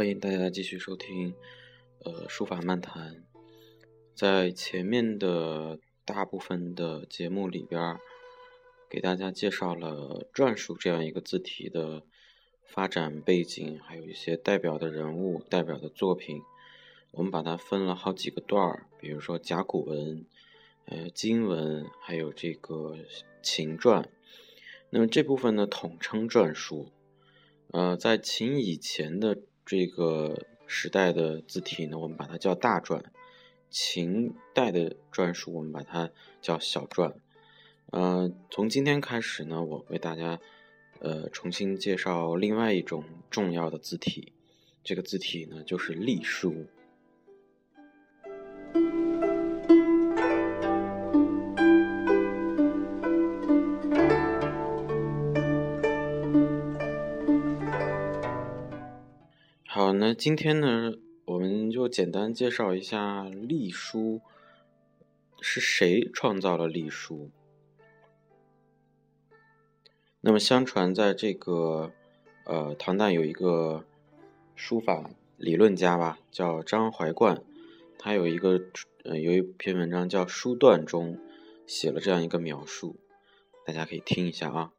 欢迎大家继续收听，呃，书法漫谈。在前面的大部分的节目里边，给大家介绍了篆书这样一个字体的发展背景，还有一些代表的人物、代表的作品。我们把它分了好几个段儿，比如说甲骨文、呃金文，还有这个秦篆。那么这部分呢，统称篆书。呃，在秦以前的这个时代的字体呢，我们把它叫大篆；秦代的篆书，我们把它叫小篆。呃，从今天开始呢，我为大家呃重新介绍另外一种重要的字体，这个字体呢就是隶书。好，那今天呢，我们就简单介绍一下隶书是谁创造了隶书。那么，相传在这个呃唐代有一个书法理论家吧，叫张怀灌，他有一个呃有一篇文章叫《书断》中写了这样一个描述，大家可以听一下啊。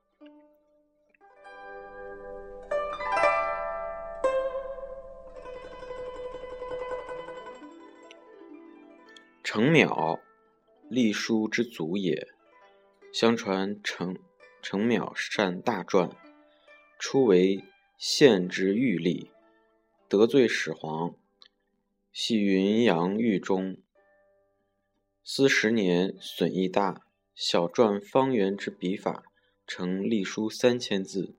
程邈，隶书之祖也。相传程程邈善大篆，初为县之御吏，得罪始皇，系云阳狱中。思十年，损益大，小篆方圆之笔法，成隶书三千字。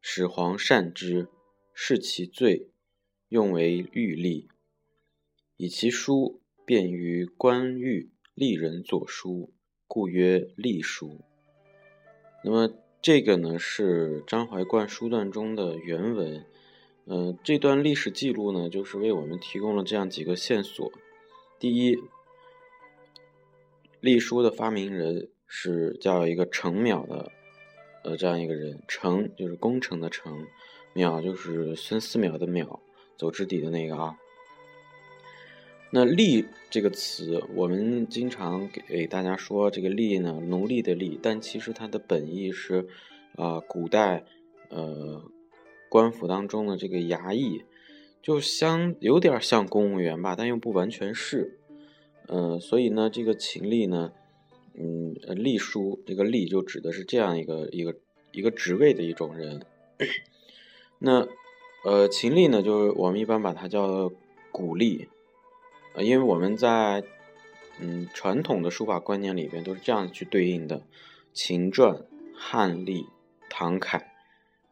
始皇善之，释其罪，用为御吏，以其书。便于官狱吏人作书，故曰隶书。那么这个呢是张怀灌书段中的原文。呃，这段历史记录呢，就是为我们提供了这样几个线索：第一，隶书的发明人是叫一个程邈的，呃，这样一个人。程就是工程的程，邈就是孙思邈的邈，走之底的那个啊。那隶这个词，我们经常给大家说这个隶呢，奴隶的隶，但其实它的本意是，啊，古代呃官府当中的这个衙役，就相有点像公务员吧，但又不完全是，嗯，所以呢，这个秦吏呢，嗯，隶书这个隶就指的是这样一个一个一个职位的一种人。那呃，秦吏呢，就是我们一般把它叫古吏。呃，因为我们在嗯传统的书法观念里边都是这样去对应的，秦篆、汉隶、唐楷，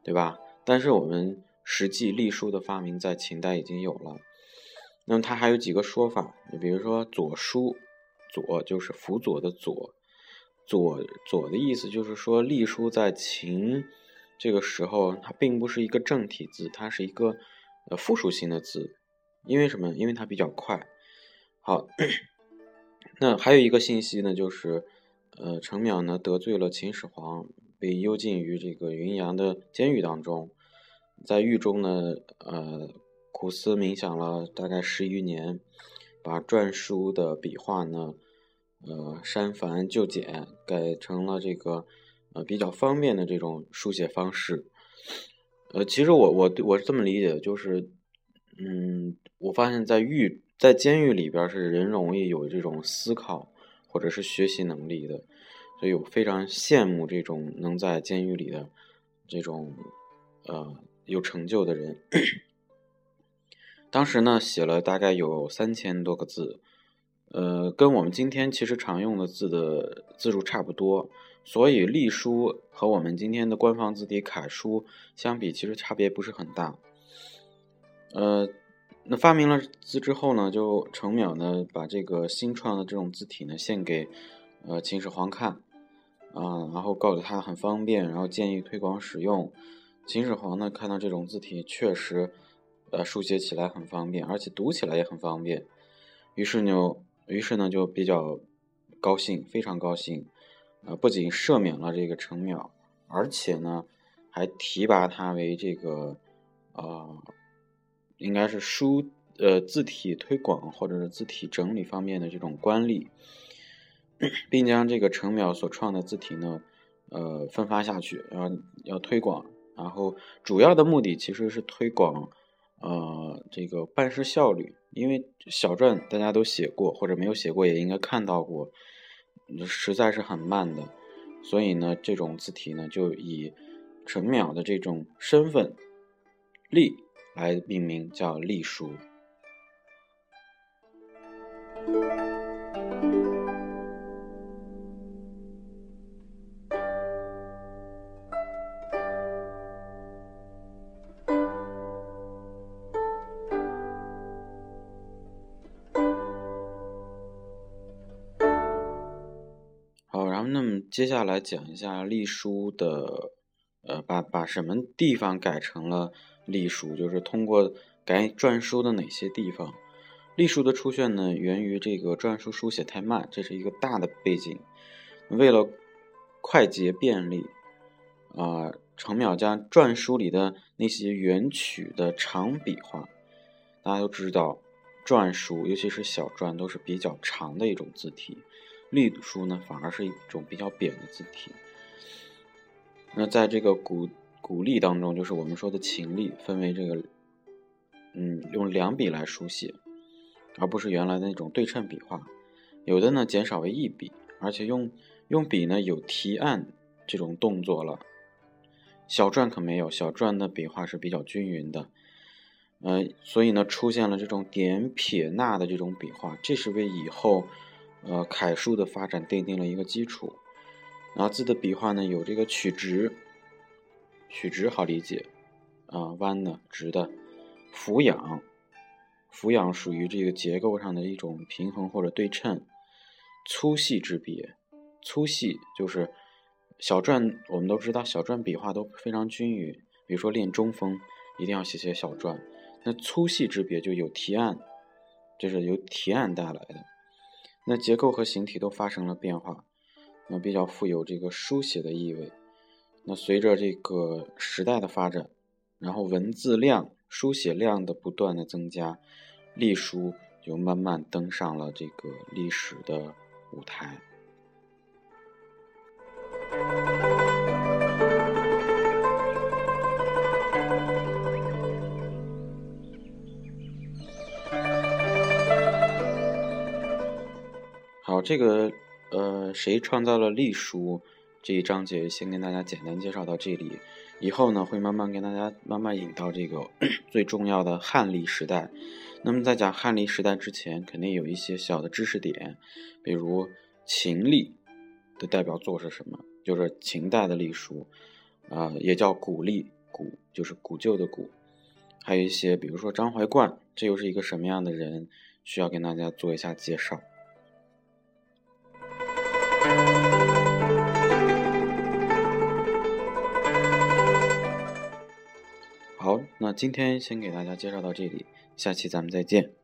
对吧？但是我们实际隶书的发明在秦代已经有了。那么它还有几个说法，你比如说左书，左就是辅佐的左，左左的意思就是说隶书在秦这个时候它并不是一个正体字，它是一个呃复数型的字，因为什么？因为它比较快。好，那还有一个信息呢，就是，呃，程淼呢得罪了秦始皇，被幽禁于这个云阳的监狱当中，在狱中呢，呃，苦思冥想了大概十余年，把篆书的笔画呢，呃，删繁就简，改成了这个，呃，比较方便的这种书写方式。呃，其实我我我是这么理解的，就是，嗯，我发现在狱。在监狱里边是人容易有这种思考或者是学习能力的，所以我非常羡慕这种能在监狱里的这种呃有成就的人。当时呢写了大概有三千多个字，呃，跟我们今天其实常用的字的字数差不多，所以隶书和我们今天的官方字体楷书相比，其实差别不是很大，呃。那发明了字之后呢，就程邈呢把这个新创的这种字体呢献给呃秦始皇看，啊，然后告诉他很方便，然后建议推广使用。秦始皇呢看到这种字体确实，呃，书写起来很方便，而且读起来也很方便，于是呢，于是呢就比较高兴，非常高兴，呃，不仅赦免了这个程邈，而且呢还提拔他为这个啊。应该是书呃字体推广或者是字体整理方面的这种官吏，并将这个程邈所创的字体呢，呃分发下去，然后要推广，然后主要的目的其实是推广呃这个办事效率，因为小篆大家都写过或者没有写过也应该看到过，实在是很慢的，所以呢这种字体呢就以程邈的这种身份力。来命名叫隶书。好，然后那么接下来讲一下隶书的，呃，把把什么地方改成了。隶书就是通过改篆书的哪些地方？隶书的出现呢，源于这个篆书书写太慢，这是一个大的背景。为了快捷便利，啊，程邈将篆书里的那些元曲的长笔画，大家都知道，篆书尤其是小篆都是比较长的一种字体，隶书呢反而是一种比较扁的字体。那在这个古。古隶当中，就是我们说的秦隶，分为这个，嗯，用两笔来书写，而不是原来的那种对称笔画。有的呢减少为一笔，而且用用笔呢有提按这种动作了。小篆可没有，小篆的笔画是比较均匀的，呃，所以呢出现了这种点撇捺的这种笔画，这是为以后呃楷书的发展奠定了一个基础。然后字的笔画呢有这个曲直。曲直好理解，啊，弯的、直的，俯仰，俯仰属于这个结构上的一种平衡或者对称。粗细之别，粗细就是小篆，我们都知道小篆笔画都非常均匀。比如说练中锋，一定要写写小篆。那粗细之别就有提按，这是由提按带来的。那结构和形体都发生了变化，那比较富有这个书写的意味。那随着这个时代的发展，然后文字量、书写量的不断的增加，隶书就慢慢登上了这个历史的舞台。好，这个呃，谁创造了隶书？这一章节先跟大家简单介绍到这里，以后呢会慢慢跟大家慢慢引到这个 最重要的汉历时代。那么在讲汉历时代之前，肯定有一些小的知识点，比如秦历的代表作是什么？就是秦代的历书，啊，也叫古历，古就是古旧的古。还有一些，比如说张怀灌，这又是一个什么样的人？需要跟大家做一下介绍。那今天先给大家介绍到这里，下期咱们再见。